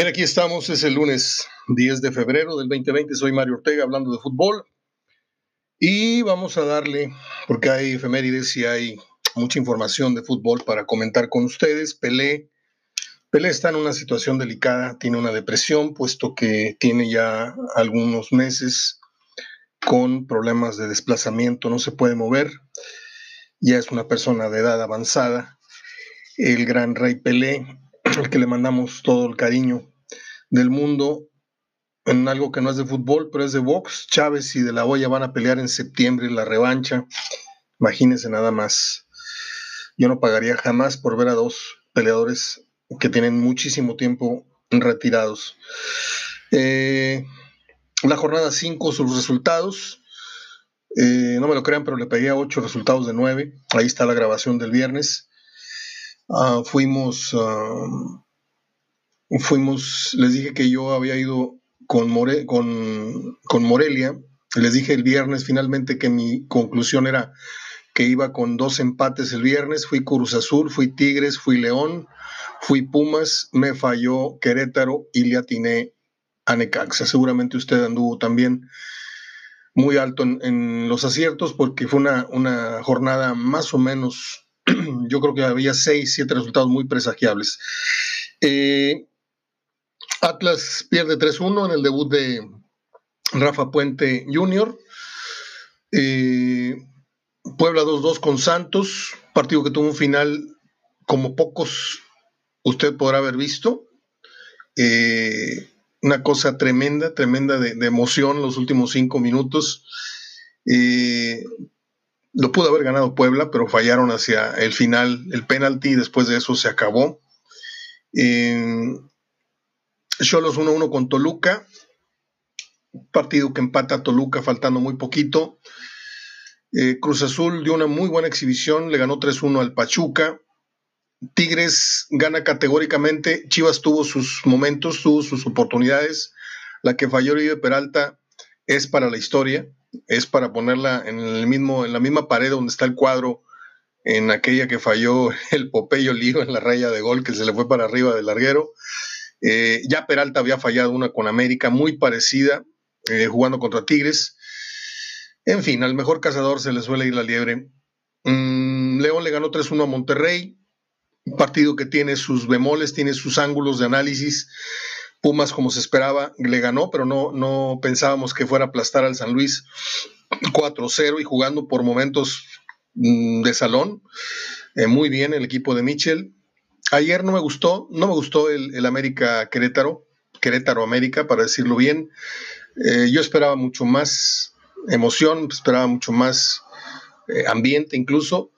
Bien, aquí estamos, es el lunes 10 de febrero del 2020, soy Mario Ortega hablando de fútbol y vamos a darle, porque hay efemérides y hay mucha información de fútbol para comentar con ustedes. Pelé, Pelé está en una situación delicada, tiene una depresión, puesto que tiene ya algunos meses con problemas de desplazamiento, no se puede mover, ya es una persona de edad avanzada. El gran rey Pelé al que le mandamos todo el cariño del mundo en algo que no es de fútbol, pero es de box. Chávez y De La Hoya van a pelear en septiembre la revancha. Imagínense nada más. Yo no pagaría jamás por ver a dos peleadores que tienen muchísimo tiempo retirados. Eh, la jornada 5, sus resultados. Eh, no me lo crean, pero le pegué a 8 resultados de 9. Ahí está la grabación del viernes. Ah, fuimos, ah, fuimos, les dije que yo había ido con, con, con Morelia. Les dije el viernes finalmente que mi conclusión era que iba con dos empates el viernes. Fui Cruz Azul, fui Tigres, fui León, fui Pumas, me falló Querétaro y le atiné a Necaxa. Seguramente usted anduvo también muy alto en, los aciertos porque fue una, una jornada más o menos yo creo que había seis, siete resultados muy presagiables. Eh, Atlas pierde 3-1 en el debut de Rafa Puente Jr. Eh, Puebla 2-2 con Santos, partido que tuvo un final como pocos usted podrá haber visto. Eh, una cosa tremenda, tremenda de, emoción los últimos cinco minutos. Lo pudo haber ganado Puebla, pero fallaron hacia el final el penalti y después de eso se acabó. Cholos 1-1 con Toluca, partido que empata Toluca faltando muy poquito. Eh, Cruz Azul dio una muy buena exhibición, le ganó 3-1 al Pachuca. Tigres gana categóricamente, Chivas tuvo sus momentos, tuvo sus oportunidades. La que falló Oribe Peralta es para la historia es para ponerla en, el mismo, en la misma pared donde está el cuadro, en aquella que falló el Popeyo Lío en la raya de gol que se le fue para arriba del larguero. Eh, ya Peralta había fallado una con América muy parecida, eh, jugando contra Tigres. En fin, al mejor cazador se le suele ir la liebre. Mm, León le ganó 3-1 a Monterrey, partido que tiene sus bemoles, tiene sus ángulos de análisis. Pumas, como se esperaba, le ganó, pero no, no pensábamos que fuera a aplastar al San Luis 4-0 y jugando por momentos mm, de salón. Eh, muy bien el equipo de Mitchell. Ayer no me gustó, no me gustó el, América Querétaro, Querétaro América, para decirlo bien. Eh, yo esperaba mucho más emoción, esperaba mucho más eh, ambiente incluso.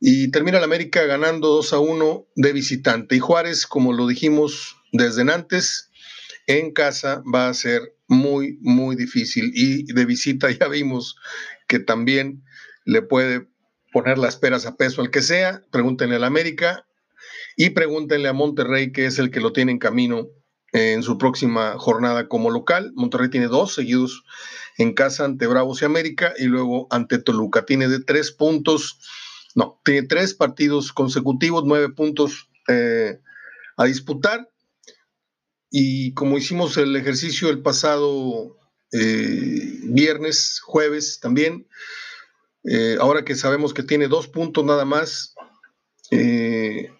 Y termina el América ganando 2 a 1 de visitante. Y Juárez, como lo dijimos desde antes, en casa va a ser muy, muy difícil. Y de visita ya vimos que también le puede poner las peras a peso al que sea. Pregúntenle al América y pregúntenle a Monterrey, que es el que lo tiene en camino en su próxima jornada como local. Monterrey tiene dos seguidos en casa ante Bravos y América y luego ante Toluca. Tiene de tres puntos, no, tiene tres partidos consecutivos, nueve puntos eh, a disputar y como hicimos el ejercicio el pasado eh, viernes, jueves también, eh, ahora que sabemos que tiene dos puntos nada más, eh,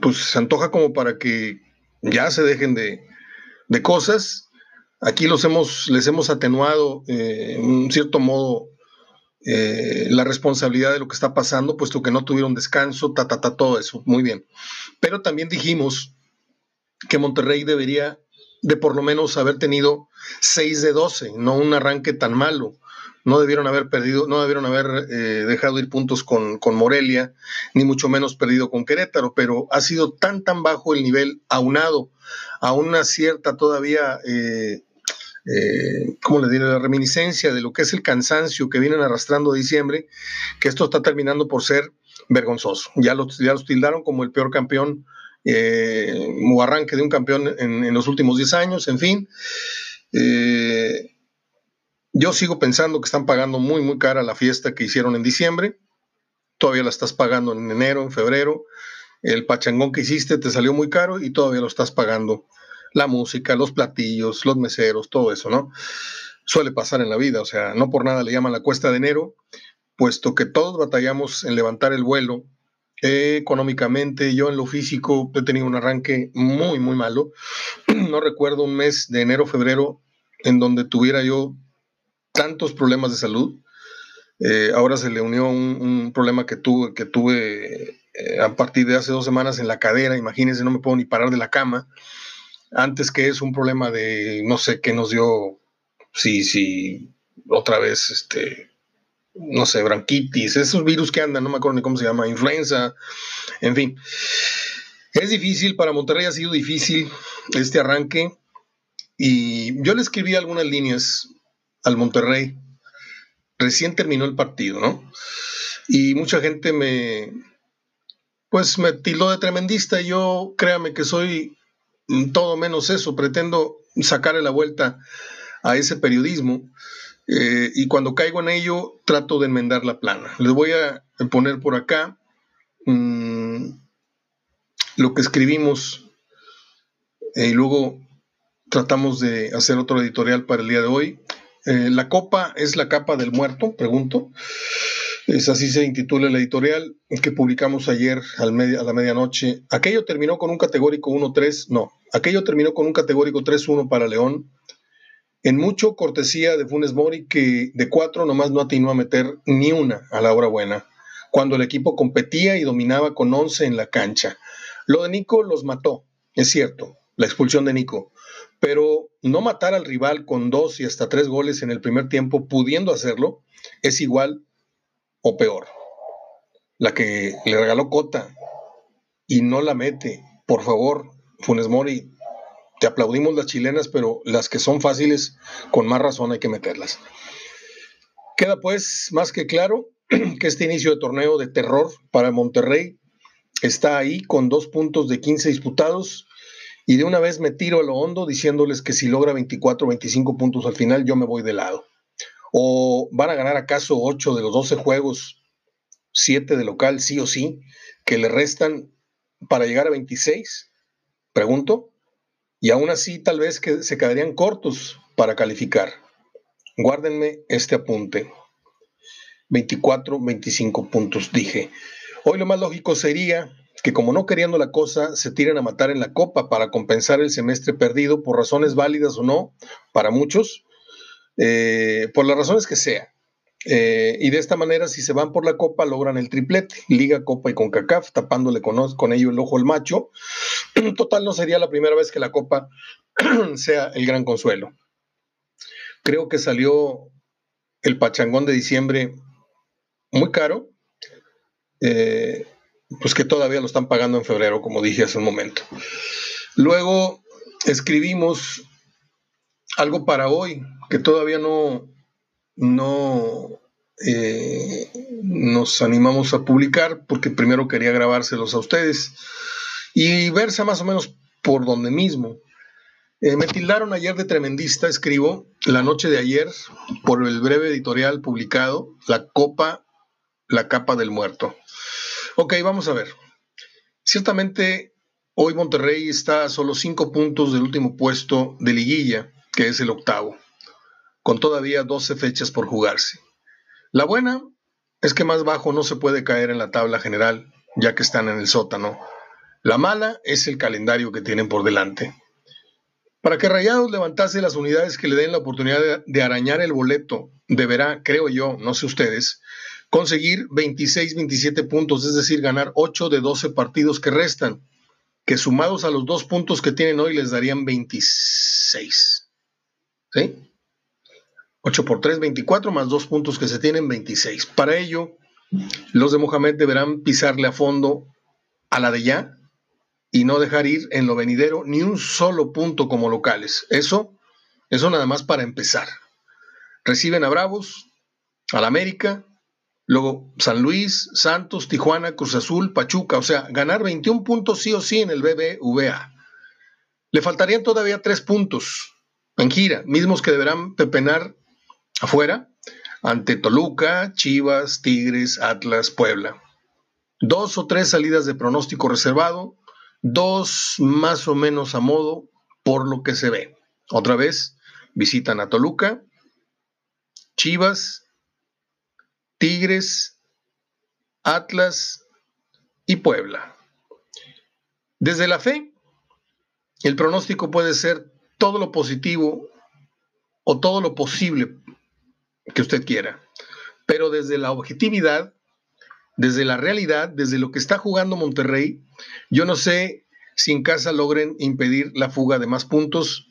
pues se antoja como para que ya se dejen de, cosas. Aquí los hemos, les hemos atenuado en cierto modo la responsabilidad de lo que está pasando, puesto que no tuvieron descanso, ta, ta, ta, todo eso, muy bien. Pero también dijimos que Monterrey debería de por lo menos haber tenido 6 de 12, no un arranque tan malo. No debieron haber perdido, no debieron haber eh, dejado ir puntos con, Morelia, ni mucho menos perdido con Querétaro, pero ha sido tan, tan bajo el nivel aunado a una cierta todavía, eh, eh, ¿cómo le diré?, la reminiscencia de lo que es el cansancio que vienen arrastrando diciembre, que esto está terminando por ser vergonzoso. Ya los, ya los tildaron como el peor campeón eh, o arranque de un campeón en, los últimos 10 años, en fin. Eh, yo sigo pensando que están pagando muy, muy cara la fiesta que hicieron en diciembre. Todavía la estás pagando en enero, en febrero. El pachangón que hiciste te salió muy caro y todavía lo estás pagando la música, los platillos, los meseros, todo eso, ¿no? Suele pasar en la vida, o sea, no por nada le llaman la cuesta de enero, puesto que todos batallamos en levantar el vuelo. económicamente, yo en lo físico he tenido un arranque muy, muy malo. No recuerdo un mes de enero, febrero, en donde tuviera yo tantos problemas de salud. Eh, ahora se le unió un, problema que tuve, que tuve eh, a partir de hace dos semanas en la cadera. Imagínense, no me puedo ni parar de la cama. Antes que es un problema de no sé qué nos dio, si, si otra vez, este, no sé, branquitis, esos virus que andan, no me acuerdo ni cómo se llama, influenza, en fin. Es difícil, para Monterrey ha sido difícil este arranque. Y yo le escribí algunas líneas al Monterrey. Recién terminó el partido, ¿no? Y mucha gente me, pues me tildó de tremendista. Y yo, créame que soy todo menos eso. Pretendo sacarle la vuelta a ese periodismo. Eh, y cuando caigo en ello, trato de enmendar la plana. Les voy a poner por acá mm, lo que escribimos eh, y luego tratamos de hacer otro editorial para el día de hoy. Eh, la copa es la capa del muerto, pregunto. Es así se intitula el editorial que publicamos ayer a la medianoche. Aquello terminó con un categórico 1-3, no, aquello terminó con un categórico 3-1 para León. En mucho cortesía de Funes Mori, que de cuatro nomás no atinó a meter ni una a la hora buena, cuando el equipo competía y dominaba con 11 en la cancha. Lo de Nico los mató, es cierto, la expulsión de Nico pero no matar al rival con dos y hasta tres goles en el primer tiempo, pudiendo hacerlo, es igual o peor. La que le regaló Cota y no la mete, por favor, Funes Mori, te aplaudimos las chilenas, pero las que son fáciles, con más razón hay que meterlas. Queda pues más que claro que este inicio de torneo de terror para Monterrey está ahí con dos puntos de 15 disputados y de una vez me tiro a lo hondo diciéndoles que si logra 24 o 25 puntos al final, yo me voy de lado. ¿O van a ganar acaso 8 de los 12 juegos, 7 de local, sí o sí, que le restan para llegar a 26? Pregunto. Y aún así tal vez que se quedarían cortos para calificar. Guárdenme este apunte. 24, 25 puntos, dije. Hoy lo más lógico sería que como no queriendo la cosa, se tiran a matar en la copa para compensar el semestre perdido por razones válidas o no, para muchos, eh, por las razones que sea. Eh, y de esta manera, si se van por la copa, logran el triplete, Liga, Copa y CONCACAF, tapándole con, con ello el ojo al macho. Total, no sería la primera vez que la copa sea el gran consuelo. Creo que salió el pachangón de diciembre muy caro. Eh, pues que todavía lo están pagando en febrero, como dije hace un momento. Luego escribimos algo para hoy que todavía no, no eh, nos animamos a publicar porque primero quería grabárselos a ustedes y verse más o menos por donde mismo. Eh, me tildaron ayer de tremendista, escribo, la noche de ayer, por el breve editorial publicado, La Copa, la Capa del Muerto. Ok, vamos a ver. Ciertamente, hoy Monterrey está a solo cinco puntos del último puesto de liguilla, que es el octavo, con todavía 12 fechas por jugarse. La buena es que más bajo no se puede caer en la tabla general, ya que están en el sótano. La mala es el calendario que tienen por delante. Para que Rayados levantase las unidades que le den la oportunidad de, arañar el boleto, deberá, creo yo, no sé ustedes, conseguir 26, 27 puntos, es decir, ganar 8 de 12 partidos que restan, que sumados a los dos puntos que tienen hoy les darían 26. ¿Sí? 8 por 3, 24, más dos puntos que se tienen, 26. Para ello, los de Mohamed deberán pisarle a fondo a la de ya y no dejar ir en lo venidero ni un solo punto como locales. Eso, eso nada más para empezar. Reciben a Bravos, al América, Luego San Luis, Santos, Tijuana, Cruz Azul, Pachuca, o sea, ganar 21 puntos sí o sí en el BBVA. Le faltarían todavía tres puntos en gira, mismos que deberán pepenar afuera ante Toluca, Chivas, Tigres, Atlas, Puebla. Dos o tres salidas de pronóstico reservado, dos más o menos a modo por lo que se ve. Otra vez, visitan a Toluca, Chivas, Tigres, Atlas y Puebla. Desde la fe, el pronóstico puede ser todo lo positivo o todo lo posible que usted quiera. Pero desde la objetividad, desde la realidad, desde lo que está jugando Monterrey, yo no sé si en casa logren impedir la fuga de más puntos,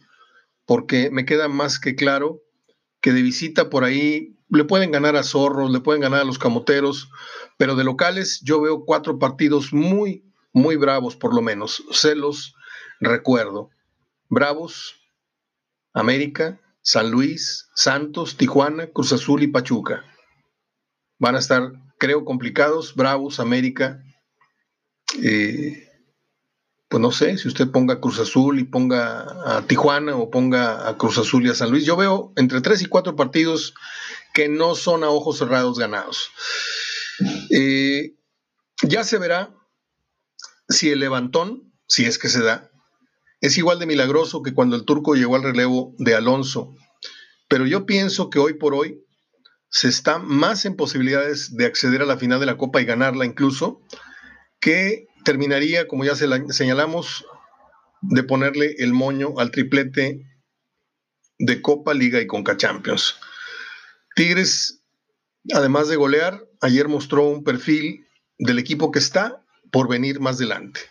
porque me queda más que claro que de visita por ahí le pueden ganar a Zorros, le pueden ganar a los Camoteros, pero de locales yo veo cuatro partidos muy, muy bravos por lo menos. Se los recuerdo. Bravos, América, San Luis, Santos, Tijuana, Cruz Azul y Pachuca. Van a estar, creo, complicados. Bravos, América, eh, pues no sé, si usted ponga Cruz Azul y ponga a Tijuana o ponga a Cruz Azul y a San Luis, yo veo entre tres y cuatro partidos que no son a ojos cerrados ganados. Eh, ya se verá si el levantón, si es que se da, es igual de milagroso que cuando el turco llegó al relevo de Alonso. Pero yo pienso que hoy por hoy se está más en posibilidades de acceder a la final de la Copa y ganarla incluso que terminaría, como ya se señalamos, de ponerle el moño al triplete de Copa, Liga y Conca Champions. Tigres, además de golear, ayer mostró un perfil del equipo que está por venir más adelante.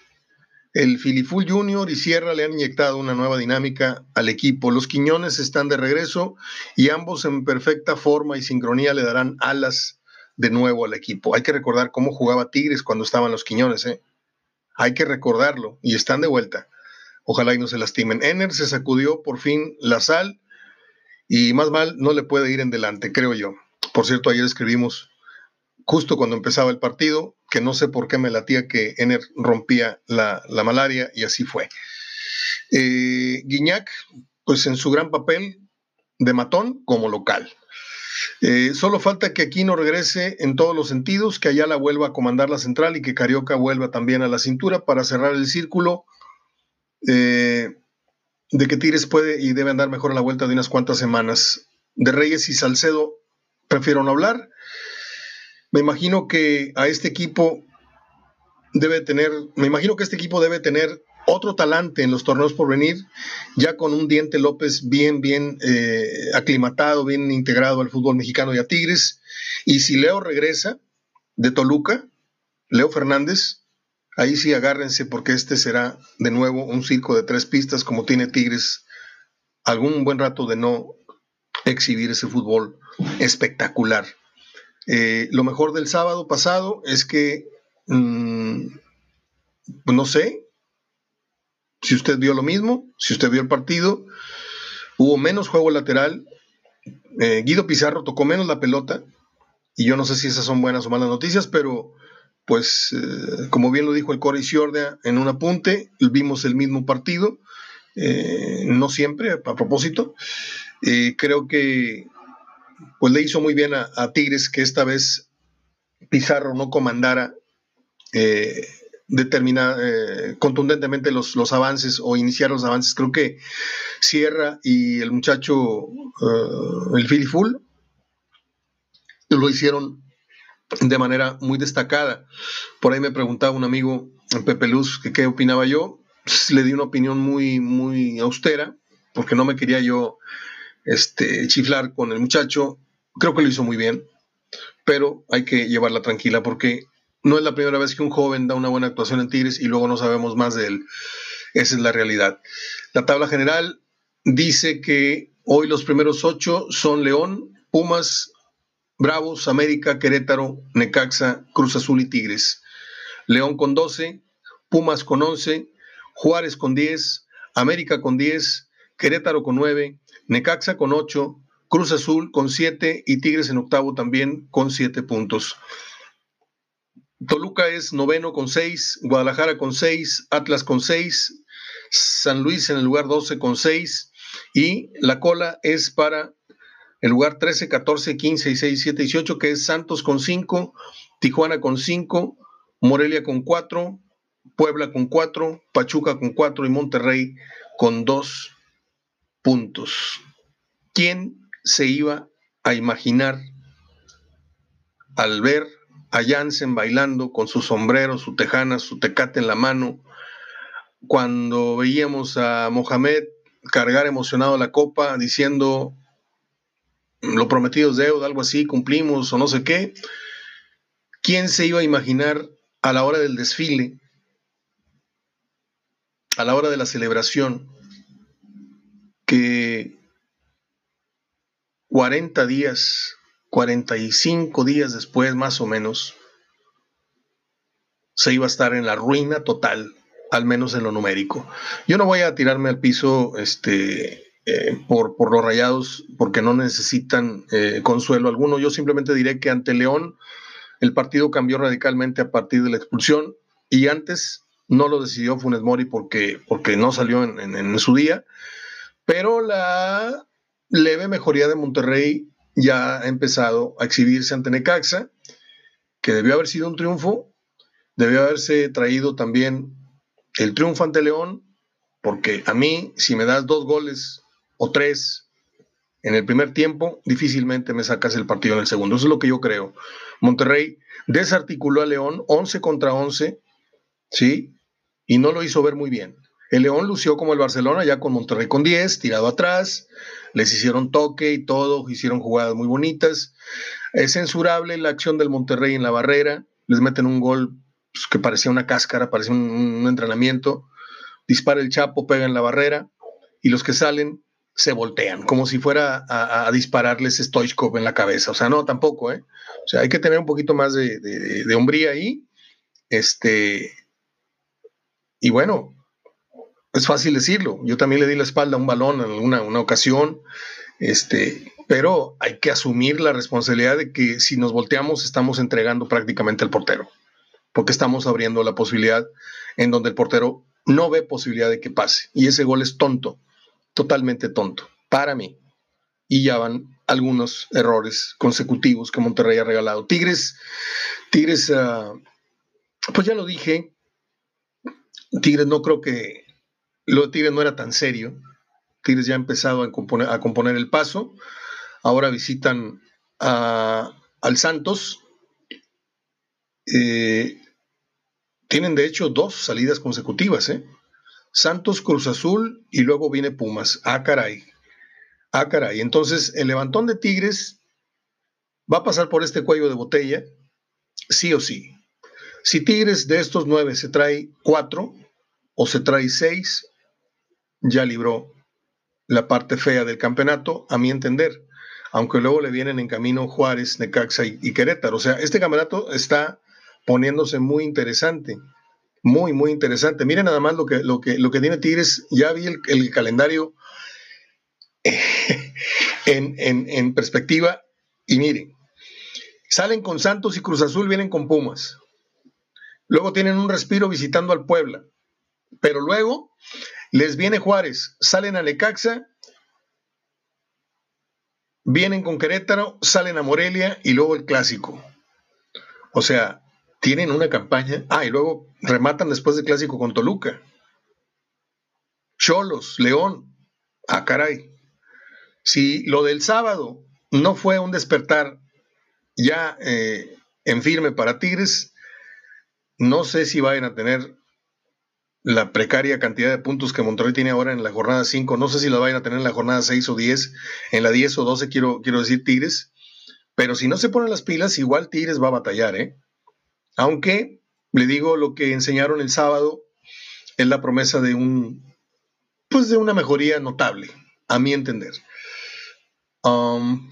El Filiful Junior y Sierra le han inyectado una nueva dinámica al equipo. Los Quiñones están de regreso y ambos en perfecta forma y sincronía le darán alas de nuevo al equipo. Hay que recordar cómo jugaba Tigres cuando estaban los Quiñones, ¿eh? Hay que recordarlo y están de vuelta. Ojalá y no se lastimen. Ener se sacudió por fin la sal y más mal no le puede ir en delante, creo yo. Por cierto, ayer escribimos justo cuando empezaba el partido que no sé por qué me latía que Ener rompía la, malaria y así fue. Eh, Guiñac, pues en su gran papel de matón como local. Eh, solo falta que Aquino regrese en todos los sentidos, que Ayala vuelva a comandar la central y que Carioca vuelva también a la cintura para cerrar el círculo eh, de que Tigres puede y debe andar mejor a la vuelta de unas cuantas semanas. De Reyes y Salcedo prefiero no hablar. Me imagino que a este equipo debe tener, me imagino que este equipo debe tener otro talante en los torneos por venir, ya con un Diente López bien, bien eh, aclimatado, bien integrado al fútbol mexicano y a Tigres. Y si Leo regresa de Toluca, Leo Fernández, ahí sí agárrense porque este será de nuevo un circo de tres pistas como tiene Tigres algún buen rato de no exhibir ese fútbol espectacular. Eh, lo mejor del sábado pasado es que, mm, no sé, si usted vio lo mismo, si usted vio el partido, hubo menos juego lateral. Eh, Guido Pizarro tocó menos la pelota. Y yo no sé si esas son buenas o malas noticias, pero pues eh, como bien lo dijo el Corey Ciordia en un apunte, vimos el mismo partido, eh, no siempre, a propósito. creo que pues le hizo muy bien a, a, Tigres que esta vez Pizarro no comandara determinar eh, contundentemente los, los, avances o iniciar los avances. Creo que Sierra y el muchacho, uh, el Philly Full, lo hicieron de manera muy destacada. Por ahí me preguntaba un amigo, Pepe Luz, que qué opinaba yo. Le di una opinión muy, muy austera, porque no me quería yo este, chiflar con el muchacho. Creo que lo hizo muy bien, pero hay que llevarla tranquila porque no es la primera vez que un joven da una buena actuación en Tigres y luego no sabemos más de él. Esa es la realidad. La tabla general dice que hoy los primeros ocho son León, Pumas, Bravos, América, Querétaro, Necaxa, Cruz Azul y Tigres. León con 12, Pumas con 11, Juárez con 10, América con 10, Querétaro con 9, Necaxa con 8, Cruz Azul con 7 y Tigres en octavo también con 7 puntos. Toluca es noveno con seis, Guadalajara con seis, Atlas con seis, San Luis en el lugar 12 con seis y la cola es para el lugar 13, 14, 15, 16, 17, 18 que es Santos con cinco, Tijuana con cinco, Morelia con cuatro, Puebla con cuatro, Pachuca con cuatro y Monterrey con dos puntos. ¿Quién se iba a imaginar al ver a Jansen bailando con su sombrero, su tejana, su tecate en la mano, cuando veíamos a Mohamed cargar emocionado la copa diciendo lo prometido es deuda, algo así, cumplimos o no sé qué. ¿Quién se iba a imaginar a la hora del desfile, a la hora de la celebración, que 40 días, 45 días después más o menos, se iba a estar en la ruina total, al menos en lo numérico. Yo no voy a tirarme al piso este, eh, por, por, los rayados porque no necesitan eh, consuelo alguno. Yo simplemente diré que ante León el partido cambió radicalmente a partir de la expulsión y antes no lo decidió Funes Mori porque, porque no salió en, en su día, pero la leve mejoría de Monterrey ya ha empezado a exhibirse ante Necaxa, que debió haber sido un triunfo, debió haberse traído también el triunfo ante León, porque a mí, si me das dos goles o tres en el primer tiempo, difícilmente me sacas el partido en el segundo. Eso es lo que yo creo. Monterrey desarticuló a León 11 contra 11, ¿sí? Y no lo hizo ver muy bien. El León lució como el Barcelona, ya con Monterrey con 10, tirado atrás, les hicieron toque y todo, hicieron jugadas muy bonitas. Es censurable la acción del Monterrey en la barrera, les meten un gol pues, que parecía una cáscara, parecía un, entrenamiento. Dispara el Chapo, pega en la barrera, y los que salen se voltean, como si fuera a, dispararles Stoichkov en la cabeza. O sea, no, tampoco, ¿eh? O sea, hay que tener un poquito más de, de, hombría ahí. Este, y bueno, es fácil decirlo. Yo también le di la espalda a un balón en alguna una ocasión, este, pero hay que asumir la responsabilidad de que si nos volteamos estamos entregando prácticamente al portero, porque estamos abriendo la posibilidad en donde el portero no ve posibilidad de que pase. Y ese gol es tonto totalmente tonto, para mí. Y ya van algunos errores consecutivos que Monterrey ha regalado. Tigres, Tigres, uh, pues ya lo dije, Tigres no creo que lo de Tigres no era tan serio. Tigres ya ha empezado a componer, el paso. Ahora visitan al Santos. Eh, tienen de hecho dos salidas consecutivas, ¿eh? Santos Cruz Azul y luego viene Pumas. Ah, caray. Ah, caray. Entonces, el levantón de Tigres va a pasar por este cuello de botella, sí o sí. Si Tigres de estos nueve se trae cuatro o se trae seis, ya libró la parte fea del campeonato, a mi entender. Aunque luego le vienen en camino Juárez, Necaxa y, Querétaro. O sea, este campeonato está poniéndose muy interesante. Muy, muy interesante. Miren nada más lo que, lo que, lo que tiene Tigres. Ya vi el, calendario en, en, perspectiva y miren, salen con Santos y Cruz Azul, vienen con Pumas. Luego tienen un respiro visitando al Puebla. Pero luego les viene Juárez, salen a Lecaxa, vienen con Querétaro, salen a Morelia y luego el clásico. O sea, tienen una campaña. Ah, y luego rematan después del clásico con Toluca. Cholos, León. Ah, caray. Si lo del sábado no fue un despertar ya eh, en firme para Tigres, no sé si vayan a tener la precaria cantidad de puntos que Monterrey tiene ahora en la jornada 5. No sé si la vayan a tener en la jornada 6 o 10. En la 10 o 12 quiero, quiero decir Tigres. Pero si no se ponen las pilas, igual Tigres va a batallar, ¿eh? Aunque, le digo, lo que enseñaron el sábado es la promesa de un, pues de una mejoría notable, a mi entender. Um,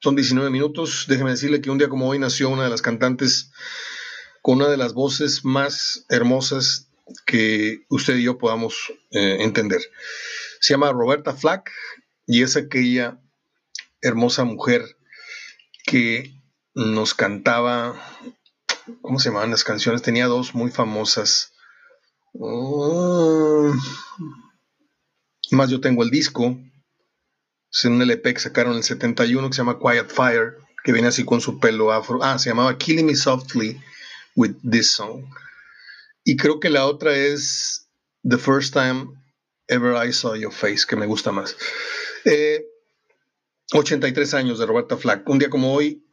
son 19 minutos. Déjeme decirle que un día como hoy nació una de las cantantes con una de las voces más hermosas que usted y yo podamos eh, entender. Se llama Roberta Flack y es aquella hermosa mujer que nos cantaba ¿Cómo se llamaban las canciones? Tenía dos muy famosas. Oh, más yo tengo el disco. Es un LP que sacaron en el 71 que se llama Quiet Fire, que viene así con su pelo afro. Ah, se llamaba Killing Me Softly with This Song. Y creo que la otra es The First Time Ever I Saw Your Face, que me gusta más. 83 eh, años de Roberta Flack. Un día como hoy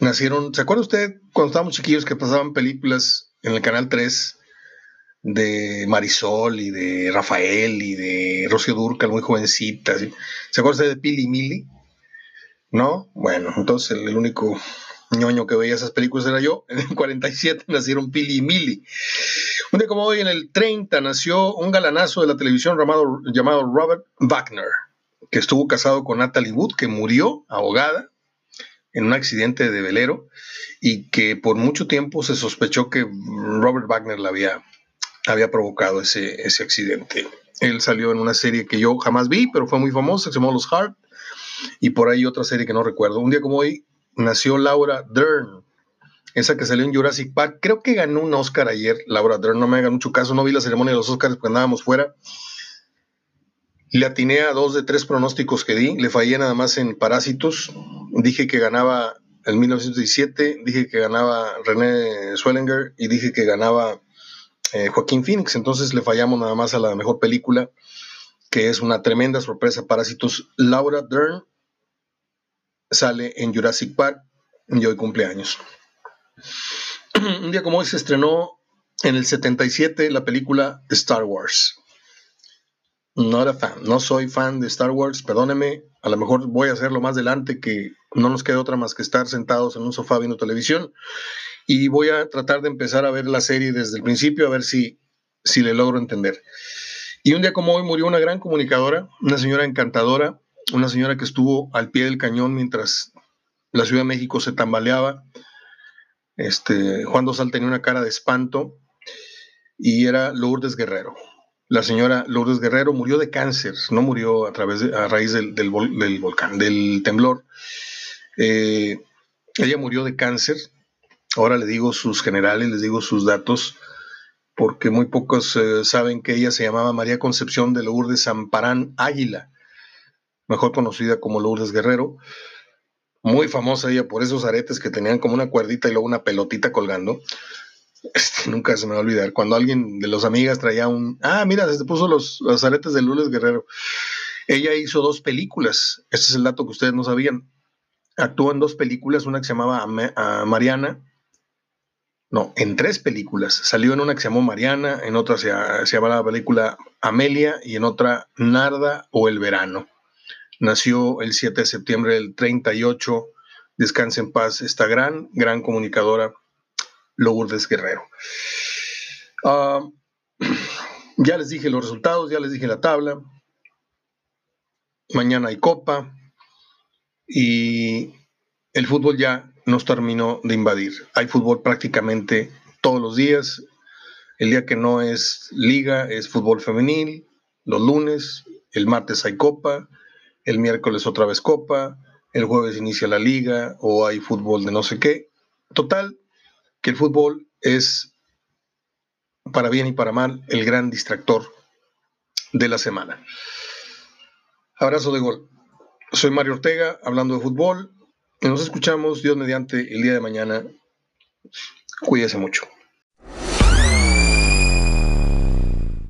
nacieron, ¿se acuerda usted cuando estábamos chiquillos que pasaban películas en el Canal 3 de Marisol y de Rafael y de Rocío Durcal, muy jovencita? ¿Se acuerda usted de Pili y Mili? ¿No? Bueno, entonces el único ñoño que veía esas películas era yo. En el 47 nacieron Pili y Mili. Un día como hoy, en el 30, nació un galanazo de la televisión llamado, Robert Wagner, que estuvo casado con Natalie Wood, que murió ahogada en un accidente de velero y que por mucho tiempo se sospechó que Robert Wagner la había, había provocado ese, ese accidente. Él salió en una serie que yo jamás vi, pero fue muy famosa, se llamó Los Hart, y por ahí otra serie que no recuerdo. Un día como hoy nació Laura Dern, esa que salió en Jurassic Park. Creo que ganó un Oscar ayer, Laura Dern, no me haga mucho caso, no vi la ceremonia de los Oscars porque andábamos fuera. Le atiné a dos de tres pronósticos que di, le fallé nada más en Parásitos. Dije que ganaba en 1917, dije que ganaba René Swellinger y dije que ganaba eh, Joaquín Phoenix. Entonces le fallamos nada más a la mejor película, que es una tremenda sorpresa. Parásitos. Laura Dern sale en Jurassic Park y hoy cumpleaños. Un día como hoy se estrenó en el 77 la película Star Wars. No era fan, no soy fan de Star Wars, perdóneme, a lo mejor voy a hacerlo más adelante que no nos queda otra más que estar sentados en un sofá viendo televisión y voy a tratar de empezar a ver la serie desde el principio a ver si, si le logro entender. Y un día como hoy murió una gran comunicadora, una señora encantadora, una señora que estuvo al pie del cañón mientras la Ciudad de México se tambaleaba este, Juan Dosal tenía una cara de espanto y era Lourdes Guerrero. La señora Lourdes Guerrero murió de cáncer, no murió a, través a raíz del, volcán, del temblor. Eh, ella murió de cáncer. Ahora le digo sus generales, les digo sus datos, porque muy pocos eh, saben que ella se llamaba María Concepción de Lourdes Amparán Águila, mejor conocida como Lourdes Guerrero muy famosa ella por esos aretes que tenían como una cuerdita y luego una pelotita colgando. Este, nunca se me va a olvidar. Cuando alguien de los amigas traía un, ah, mira, se puso los, aretes de Lourdes Guerrero. Ella hizo dos películas. Este es el dato que ustedes no sabían. Actuó en dos películas, una que se llamaba Mariana. No, en tres películas. Salió en una que se llamó Mariana, en otra se, se llamaba la película Amelia y en otra Narda o El Verano. Nació el 7 de septiembre del 38. Descanse en paz esta gran, gran comunicadora, Lourdes Guerrero. Ah, ya les dije los resultados, ya les dije la tabla. Mañana hay copa y el fútbol ya nos terminó de invadir. Hay fútbol prácticamente todos los días. El día que no es liga es fútbol femenil, los lunes, el martes hay copa, el miércoles otra vez copa, el jueves inicia la liga o hay fútbol de no sé qué. Total, que el fútbol es, para bien y para mal, el gran distractor de la semana. Abrazo de gol. Soy Mario Ortega, hablando de fútbol. Y nos escuchamos, Dios mediante, el día de mañana. Cuídese mucho.